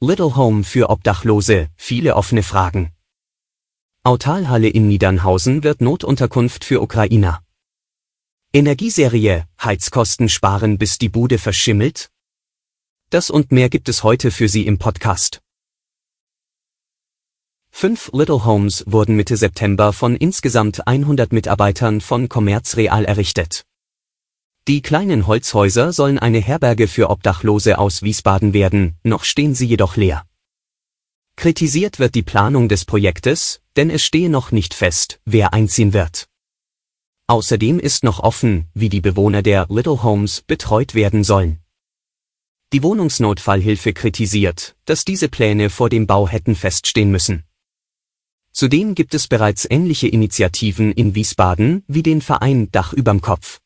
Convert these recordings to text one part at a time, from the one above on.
Little Home für Obdachlose, viele offene Fragen. Autalhalle in Niedernhausen wird Notunterkunft für Ukrainer. Energieserie, Heizkosten sparen bis die Bude verschimmelt? Das und mehr gibt es heute für Sie im Podcast. Fünf Little Homes wurden Mitte September von insgesamt 100 Mitarbeitern von Commerz Real errichtet. Die kleinen Holzhäuser sollen eine Herberge für Obdachlose aus Wiesbaden werden, noch stehen sie jedoch leer. Kritisiert wird die Planung des Projektes, denn es stehe noch nicht fest, wer einziehen wird. Außerdem ist noch offen, wie die Bewohner der Little Homes betreut werden sollen. Die Wohnungsnotfallhilfe kritisiert, dass diese Pläne vor dem Bau hätten feststehen müssen. Zudem gibt es bereits ähnliche Initiativen in Wiesbaden wie den Verein Dach überm Kopf.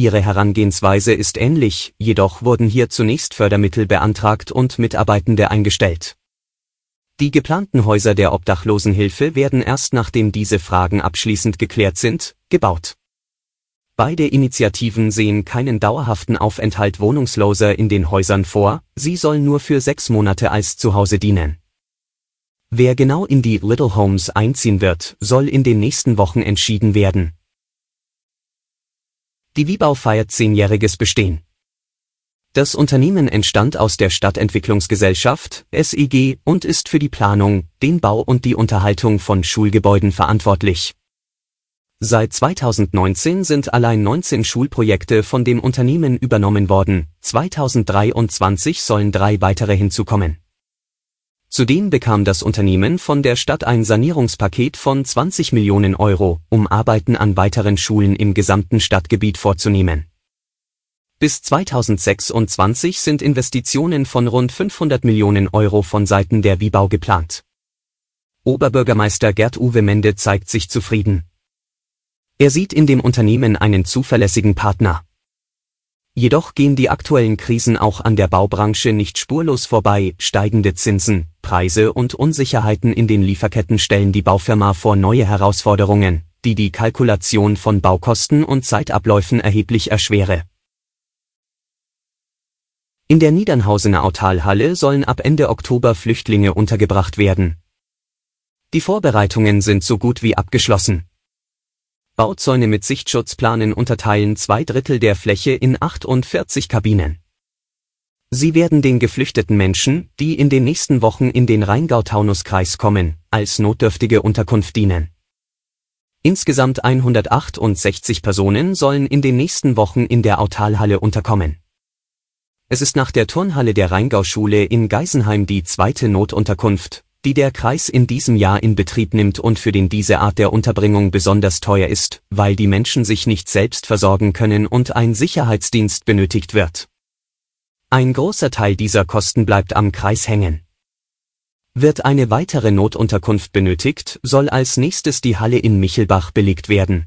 Ihre Herangehensweise ist ähnlich, jedoch wurden hier zunächst Fördermittel beantragt und Mitarbeitende eingestellt. Die geplanten Häuser der Obdachlosenhilfe werden erst nachdem diese Fragen abschließend geklärt sind, gebaut. Beide Initiativen sehen keinen dauerhaften Aufenthalt Wohnungsloser in den Häusern vor, sie sollen nur für sechs Monate als Zuhause dienen. Wer genau in die Little Homes einziehen wird, soll in den nächsten Wochen entschieden werden. Die Wiebau feiert zehnjähriges Bestehen. Das Unternehmen entstand aus der Stadtentwicklungsgesellschaft SEG und ist für die Planung, den Bau und die Unterhaltung von Schulgebäuden verantwortlich. Seit 2019 sind allein 19 Schulprojekte von dem Unternehmen übernommen worden, 2023 sollen drei weitere hinzukommen. Zudem bekam das Unternehmen von der Stadt ein Sanierungspaket von 20 Millionen Euro, um Arbeiten an weiteren Schulen im gesamten Stadtgebiet vorzunehmen. Bis 2026 sind Investitionen von rund 500 Millionen Euro von Seiten der Wiebau geplant. Oberbürgermeister Gerd-Uwe Mende zeigt sich zufrieden. Er sieht in dem Unternehmen einen zuverlässigen Partner. Jedoch gehen die aktuellen Krisen auch an der Baubranche nicht spurlos vorbei, steigende Zinsen, Preise und Unsicherheiten in den Lieferketten stellen die Baufirma vor neue Herausforderungen, die die Kalkulation von Baukosten und Zeitabläufen erheblich erschwere. In der Niedernhausener Autalhalle sollen ab Ende Oktober Flüchtlinge untergebracht werden. Die Vorbereitungen sind so gut wie abgeschlossen. Bauzäune mit Sichtschutzplanen unterteilen zwei Drittel der Fläche in 48 Kabinen. Sie werden den geflüchteten Menschen, die in den nächsten Wochen in den Rheingau-Taunus-Kreis kommen, als notdürftige Unterkunft dienen. Insgesamt 168 Personen sollen in den nächsten Wochen in der Autalhalle unterkommen. Es ist nach der Turnhalle der Rheingau-Schule in Geisenheim die zweite Notunterkunft, die der Kreis in diesem Jahr in Betrieb nimmt und für den diese Art der Unterbringung besonders teuer ist, weil die Menschen sich nicht selbst versorgen können und ein Sicherheitsdienst benötigt wird. Ein großer Teil dieser Kosten bleibt am Kreis hängen. Wird eine weitere Notunterkunft benötigt, soll als nächstes die Halle in Michelbach belegt werden.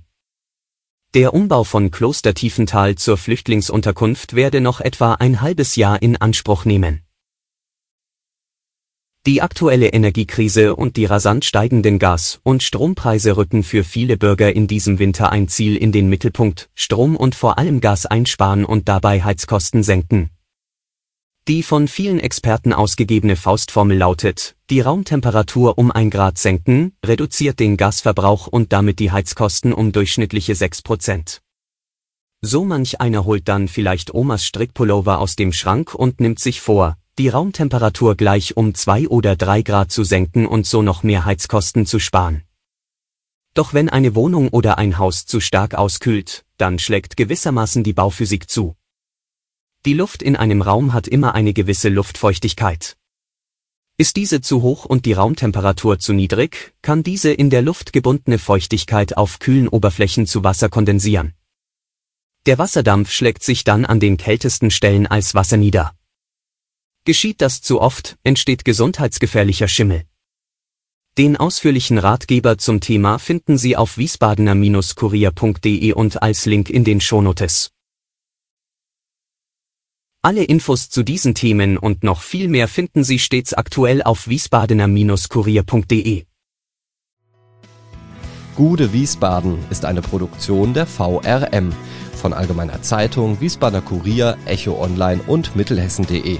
Der Umbau von Kloster Tiefenthal zur Flüchtlingsunterkunft werde noch etwa ein halbes Jahr in Anspruch nehmen. Die aktuelle Energiekrise und die rasant steigenden Gas- und Strompreise rücken für viele Bürger in diesem Winter ein Ziel in den Mittelpunkt, Strom und vor allem Gas einsparen und dabei Heizkosten senken. Die von vielen Experten ausgegebene Faustformel lautet, die Raumtemperatur um ein Grad senken, reduziert den Gasverbrauch und damit die Heizkosten um durchschnittliche 6 Prozent. So manch einer holt dann vielleicht Omas Strickpullover aus dem Schrank und nimmt sich vor, die Raumtemperatur gleich um zwei oder drei Grad zu senken und so noch mehr Heizkosten zu sparen. Doch wenn eine Wohnung oder ein Haus zu stark auskühlt, dann schlägt gewissermaßen die Bauphysik zu. Die Luft in einem Raum hat immer eine gewisse Luftfeuchtigkeit. Ist diese zu hoch und die Raumtemperatur zu niedrig, kann diese in der Luft gebundene Feuchtigkeit auf kühlen Oberflächen zu Wasser kondensieren. Der Wasserdampf schlägt sich dann an den kältesten Stellen als Wasser nieder. Geschieht das zu oft, entsteht gesundheitsgefährlicher Schimmel. Den ausführlichen Ratgeber zum Thema finden Sie auf wiesbadener-kurier.de und als Link in den Shownotes. Alle Infos zu diesen Themen und noch viel mehr finden Sie stets aktuell auf wiesbadener-kurier.de. Gude Wiesbaden ist eine Produktion der VRM von Allgemeiner Zeitung, Wiesbadener Kurier, Echo Online und Mittelhessen.de.